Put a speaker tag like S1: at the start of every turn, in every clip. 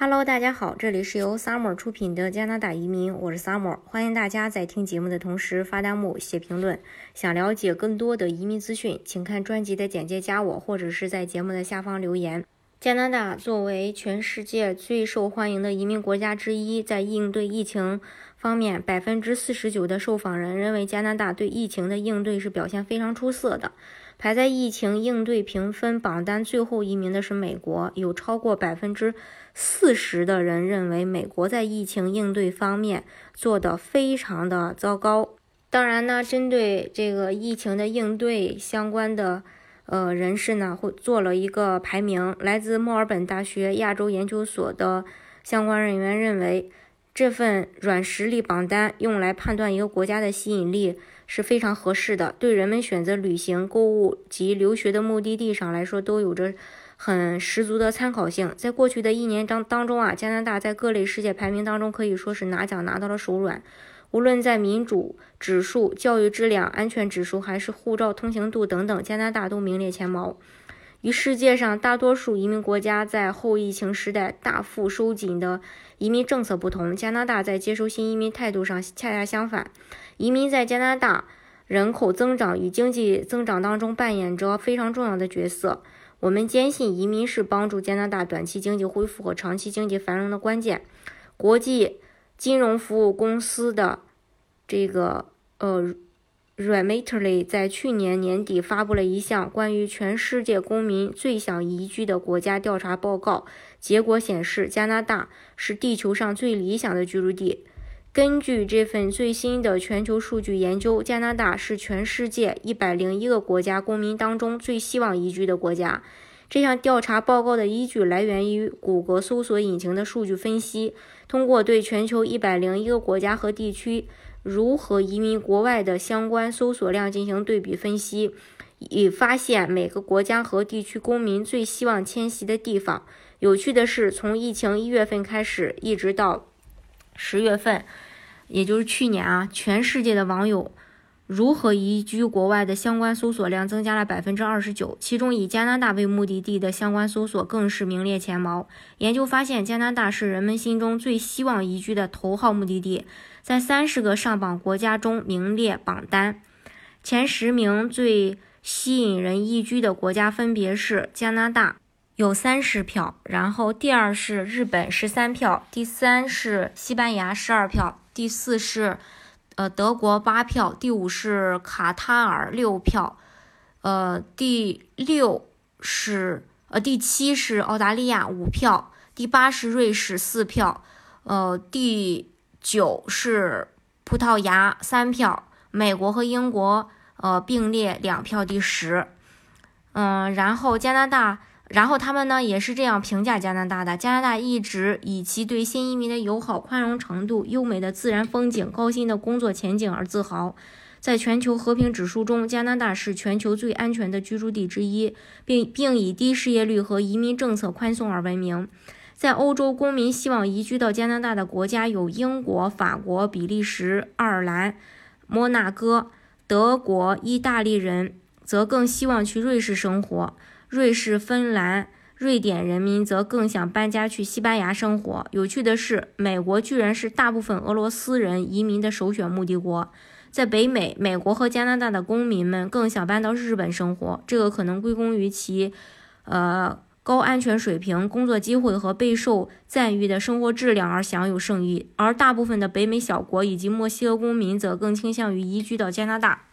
S1: Hello，大家好，这里是由 Summer 出品的加拿大移民，我是 Summer，欢迎大家在听节目的同时发弹幕、写评论。想了解更多的移民资讯，请看专辑的简介，加我，或者是在节目的下方留言。加拿大作为全世界最受欢迎的移民国家之一，在应对疫情方面，百分之四十九的受访人认为加拿大对疫情的应对是表现非常出色的。排在疫情应对评分榜单最后一名的是美国，有超过百分之四十的人认为美国在疫情应对方面做得非常的糟糕。当然呢，针对这个疫情的应对相关的呃人士呢，会做了一个排名。来自墨尔本大学亚洲研究所的相关人员认为，这份软实力榜单用来判断一个国家的吸引力。是非常合适的，对人们选择旅行、购物及留学的目的地上来说，都有着很十足的参考性。在过去的一年当当中啊，加拿大在各类世界排名当中可以说是拿奖拿到了手软。无论在民主指数、教育质量、安全指数，还是护照通行度等等，加拿大都名列前茅。与世界上大多数移民国家在后疫情时代大幅收紧的移民政策不同，加拿大在接收新移民态度上恰恰相反。移民在加拿大人口增长与经济增长当中扮演着非常重要的角色。我们坚信，移民是帮助加拿大短期经济恢复和长期经济繁荣的关键。国际金融服务公司的这个呃 Remitly 在去年年底发布了一项关于全世界公民最想移居的国家调查报告，结果显示，加拿大是地球上最理想的居住地。根据这份最新的全球数据研究，加拿大是全世界一百零一个国家公民当中最希望移居的国家。这项调查报告的依据来源于谷歌搜索引擎的数据分析。通过对全球一百零一个国家和地区如何移民国外的相关搜索量进行对比分析，以发现每个国家和地区公民最希望迁徙的地方。有趣的是，从疫情一月份开始，一直到十月份。也就是去年啊，全世界的网友如何移居国外的相关搜索量增加了百分之二十九，其中以加拿大为目的地的相关搜索更是名列前茅。研究发现，加拿大是人们心中最希望移居的头号目的地，在三十个上榜国家中名列榜单前十名最吸引人移居的国家分别是加拿大有三十票，然后第二是日本十三票，第三是西班牙十二票。第四是，呃，德国八票，第五是卡塔尔六票，呃，第六是，呃，第七是澳大利亚五票，第八是瑞士四票，呃，第九是葡萄牙三票，美国和英国呃并列两票第十，嗯，然后加拿大。然后他们呢也是这样评价加拿大的：加拿大一直以其对新移民的友好、宽容程度、优美的自然风景、高薪的工作前景而自豪。在全球和平指数中，加拿大是全球最安全的居住地之一，并并以低失业率和移民政策宽松而闻名。在欧洲，公民希望移居到加拿大的国家有英国、法国、比利时、爱尔兰、摩纳哥；德国、意大利人则更希望去瑞士生活。瑞士、芬兰、瑞典人民则更想搬家去西班牙生活。有趣的是，美国居然是大部分俄罗斯人移民的首选目的国。在北美，美国和加拿大的公民们更想搬到日本生活，这个可能归功于其，呃，高安全水平、工作机会和备受赞誉的生活质量而享有盛誉。而大部分的北美小国以及墨西哥公民则更倾向于移居到加拿大。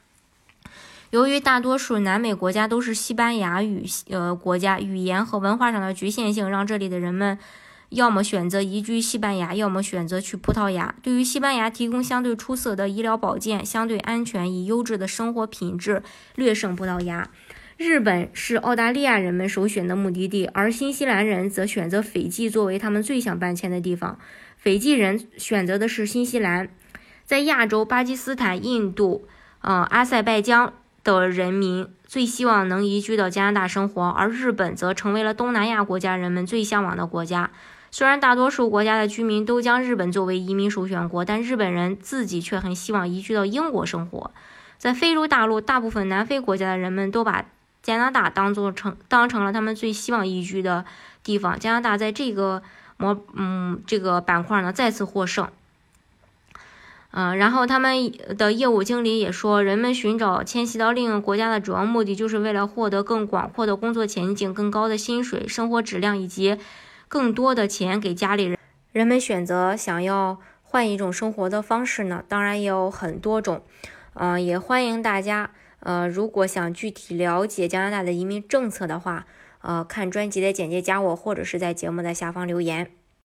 S1: 由于大多数南美国家都是西班牙语呃国家，语言和文化上的局限性让这里的人们要么选择移居西班牙，要么选择去葡萄牙。对于西班牙提供相对出色的医疗保健、相对安全以优质的生活品质，略胜葡萄牙。日本是澳大利亚人们首选的目的地，而新西兰人则选择斐济作为他们最想搬迁的地方。斐济人选择的是新西兰。在亚洲，巴基斯坦、印度、呃阿塞拜疆。的人民最希望能移居到加拿大生活，而日本则成为了东南亚国家人们最向往的国家。虽然大多数国家的居民都将日本作为移民首选国，但日本人自己却很希望移居到英国生活。在非洲大陆，大部分南非国家的人们都把加拿大当做成当成了他们最希望移居的地方。加拿大在这个模嗯这个板块呢再次获胜。嗯，然后他们的业务经理也说，人们寻找迁徙到另一个国家的主要目的，就是为了获得更广阔的工作前景、更高的薪水、生活质量以及更多的钱给家里人。人们选择想要换一种生活的方式呢，当然也有很多种。嗯，也欢迎大家，呃，如果想具体了解加拿大的移民政策的话，呃，看专辑的简介加我，或者是在节目的下方留言。